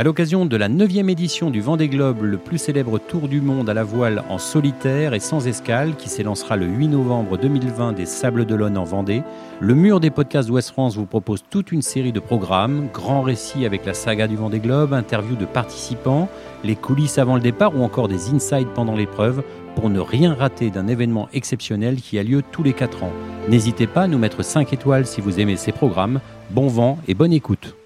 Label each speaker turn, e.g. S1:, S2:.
S1: À l'occasion de la 9e édition du Vendée Globe, le plus célèbre tour du monde à la voile en solitaire et sans escale, qui s'élancera le 8 novembre 2020 des Sables d'Olonne en Vendée, le mur des podcasts d'Ouest France vous propose toute une série de programmes, grands récits avec la saga du Vendée Globe, interviews de participants, les coulisses avant le départ ou encore des insights pendant l'épreuve pour ne rien rater d'un événement exceptionnel qui a lieu tous les 4 ans. N'hésitez pas à nous mettre 5 étoiles si vous aimez ces programmes. Bon vent et bonne écoute.